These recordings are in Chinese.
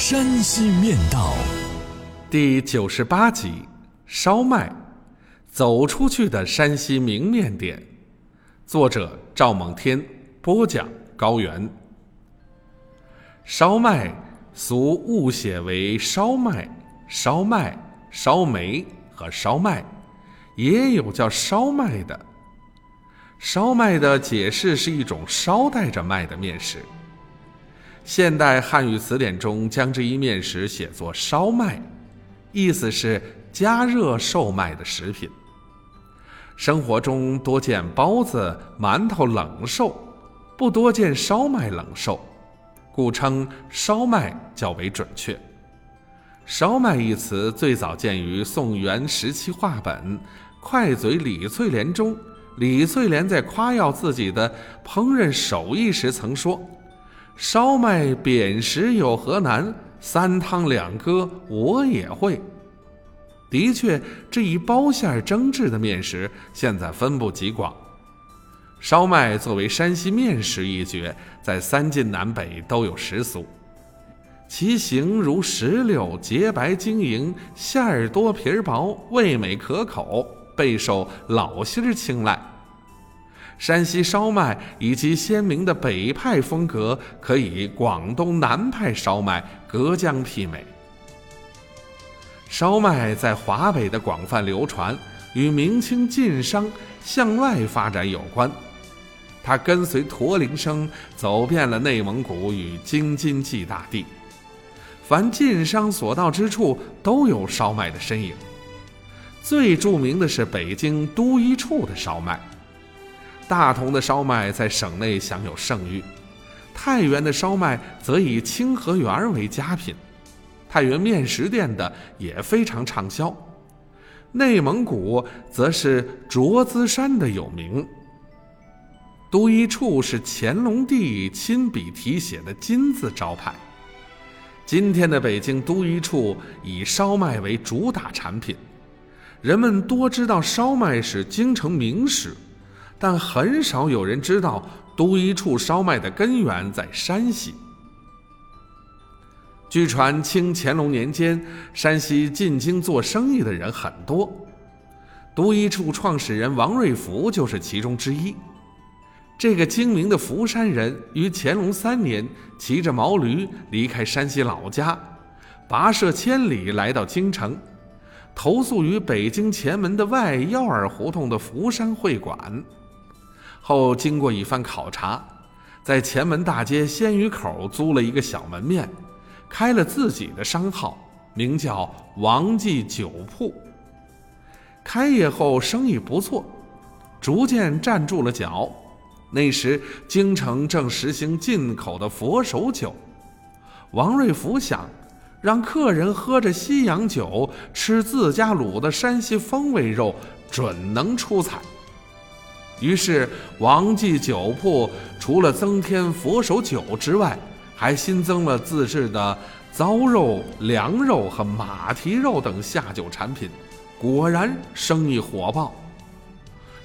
山西面道》第九十八集：烧麦，走出去的山西名面店。作者：赵猛天，播讲：高原。烧麦俗误写为烧麦、烧麦、烧煤和烧麦，也有叫烧麦的。烧麦的解释是一种烧带着麦的面食。现代汉语词典中将这一面食写作烧麦，意思是加热售卖的食品。生活中多见包子、馒头冷售，不多见烧麦冷售，故称烧麦较为准确。烧麦一词最早见于宋元时期话本《快嘴李翠莲》中，李翠莲在夸耀自己的烹饪手艺时曾说。烧麦扁食有何难？三汤两搁我也会。的确，这一包馅蒸制的面食现在分布极广。烧麦作为山西面食一绝，在三晋南北都有食俗。其形如石榴，洁白晶莹，馅儿多皮儿薄，味美可口，备受老心儿青睐。山西烧麦以及鲜明的北派风格，可以广东南派烧麦隔江媲美。烧麦在华北的广泛流传，与明清晋商向外发展有关。它跟随驼铃声走遍了内蒙古与京津冀大地，凡晋商所到之处，都有烧麦的身影。最著名的是北京都一处的烧麦。大同的烧麦在省内享有盛誉，太原的烧麦则以清河园为佳品，太原面食店的也非常畅销。内蒙古则是卓资山的有名。都一处是乾隆帝亲笔题写的金字招牌。今天的北京都一处以烧麦为主打产品，人们多知道烧麦是京城名食。但很少有人知道都一处烧麦的根源在山西。据传，清乾隆年间，山西进京做生意的人很多，都一处创始人王瑞福就是其中之一。这个精明的福山人于乾隆三年骑着毛驴离开山西老家，跋涉千里来到京城，投宿于北京前门的外幺儿胡同的福山会馆。后经过一番考察，在前门大街鲜鱼口租了一个小门面，开了自己的商号，名叫王记酒铺。开业后生意不错，逐渐站住了脚。那时京城正实行进口的佛手酒，王瑞福想让客人喝着西洋酒，吃自家卤的山西风味肉，准能出彩。于是，王记酒铺除了增添佛手酒之外，还新增了自制的糟肉、凉肉和马蹄肉等下酒产品，果然生意火爆。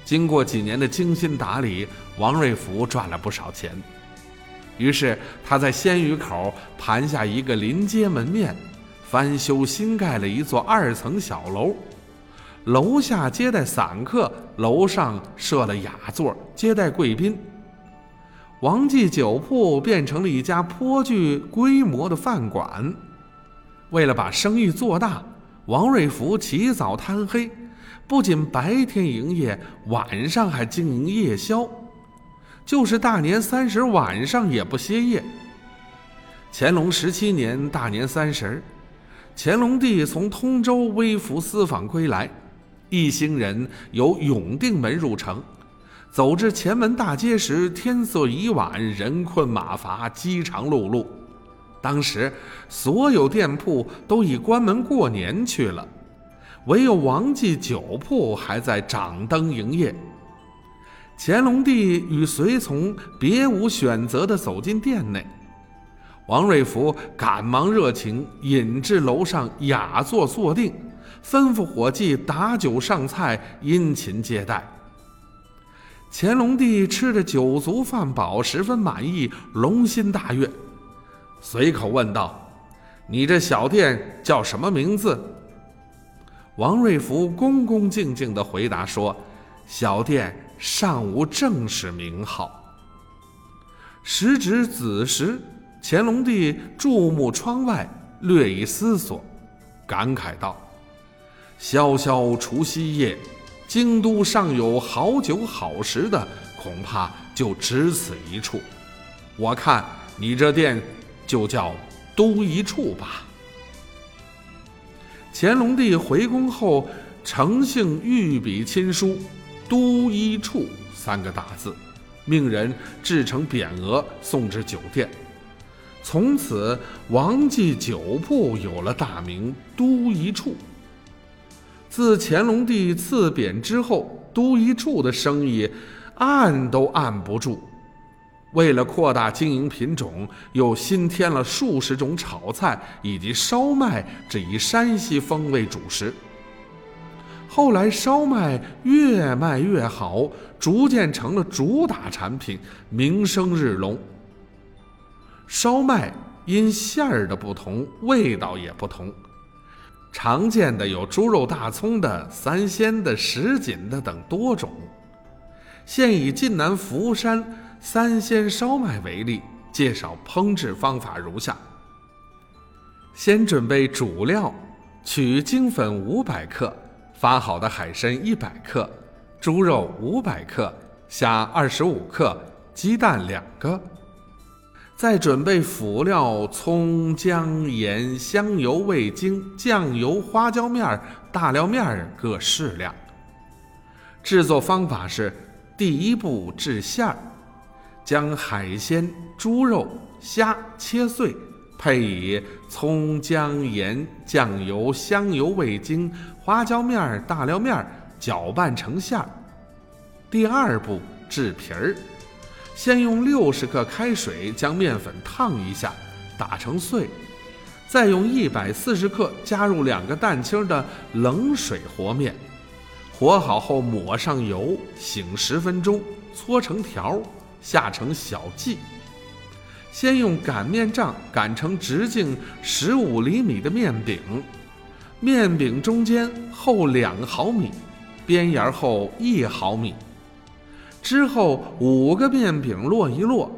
经过几年的精心打理，王瑞福赚了不少钱。于是，他在鲜鱼口盘下一个临街门面，翻修新盖了一座二层小楼。楼下接待散客，楼上设了雅座接待贵宾。王记酒铺变成了一家颇具规模的饭馆。为了把生意做大，王瑞福起早贪黑，不仅白天营业，晚上还经营夜宵，就是大年三十晚上也不歇业。乾隆十七年大年三十，乾隆帝从通州微服私访归来。一行人由永定门入城，走至前门大街时，天色已晚，人困马乏，饥肠辘辘。当时所有店铺都已关门过年去了，唯有王记酒铺还在掌灯营业。乾隆帝与随从别无选择地走进店内，王瑞福赶忙热情引至楼上雅座坐定，吩咐伙计打酒上菜，殷勤接待。乾隆帝吃着酒足饭饱，十分满意，龙心大悦。随口问道：“你这小店叫什么名字？”王瑞福恭恭敬敬地回答说：“小店尚无正式名号。”时值子时，乾隆帝注目窗外，略一思索，感慨道：“萧萧除夕夜，京都尚有好酒好食的，恐怕就只此一处。我看你这店……”就叫都一处吧。乾隆帝回宫后，诚信御笔亲书“都一处”三个大字，命人制成匾额送至酒店。从此，王记酒铺有了大名“都一处”。自乾隆帝赐匾之后，“都一处”的生意按都按不住。为了扩大经营品种，又新添了数十种炒菜以及烧麦这一山西风味主食。后来烧麦越卖越好，逐渐成了主打产品，名声日隆。烧麦因馅儿的不同，味道也不同。常见的有猪肉大葱的、三鲜的、什锦的等多种。现以晋南福山。三鲜烧麦为例，介绍烹制方法如下：先准备主料，取精粉五百克，发好的海参一百克，猪肉五百克，虾二十五克，鸡蛋两个。再准备辅料：葱、姜、盐、香油、味精、酱油、花椒面、大料面各适量。制作方法是：第一步制馅儿。将海鲜、猪肉、虾切碎，配以葱、姜、盐、酱油、香油、味精、花椒面、大料面，搅拌成馅儿。第二步制皮儿，先用六十克开水将面粉烫一下，打成碎，再用一百四十克加入两个蛋清的冷水和面，和好后抹上油，醒十分钟，搓成条。下成小剂，先用擀面杖擀成直径十五厘米的面饼，面饼中间厚两毫米，边沿厚一毫米。之后五个面饼摞一摞，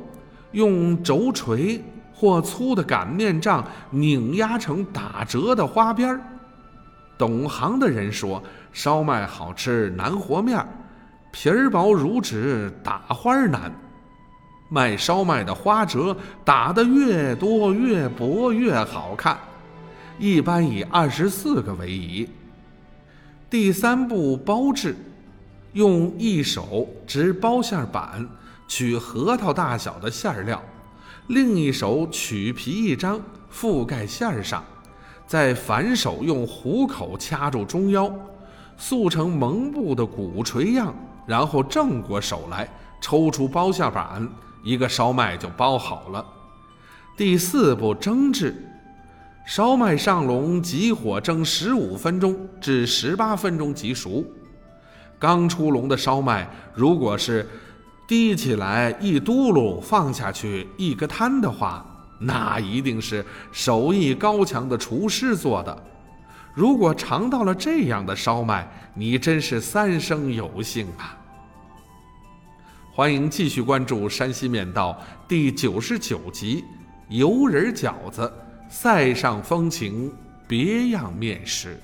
用轴锤或粗的擀面杖拧压成打折的花边儿。懂行的人说，烧麦好吃难和面，皮儿薄如纸打花难。卖烧麦的花折打得越多越薄越好看，一般以二十四个为宜。第三步包制，用一手执包馅板取核桃大小的馅料，另一手取皮一张覆盖馅上，再反手用虎口掐住中腰，塑成蒙布的鼓槌样，然后正过手来抽出包馅板。一个烧麦就包好了。第四步蒸制，烧麦上笼，急火蒸十五分钟至十八分钟即熟。刚出笼的烧麦，如果是滴起来一嘟噜放下去一个摊的话，那一定是手艺高强的厨师做的。如果尝到了这样的烧麦，你真是三生有幸啊！欢迎继续关注《山西面道》第九十九集《游人饺子》，塞上风情，别样面食。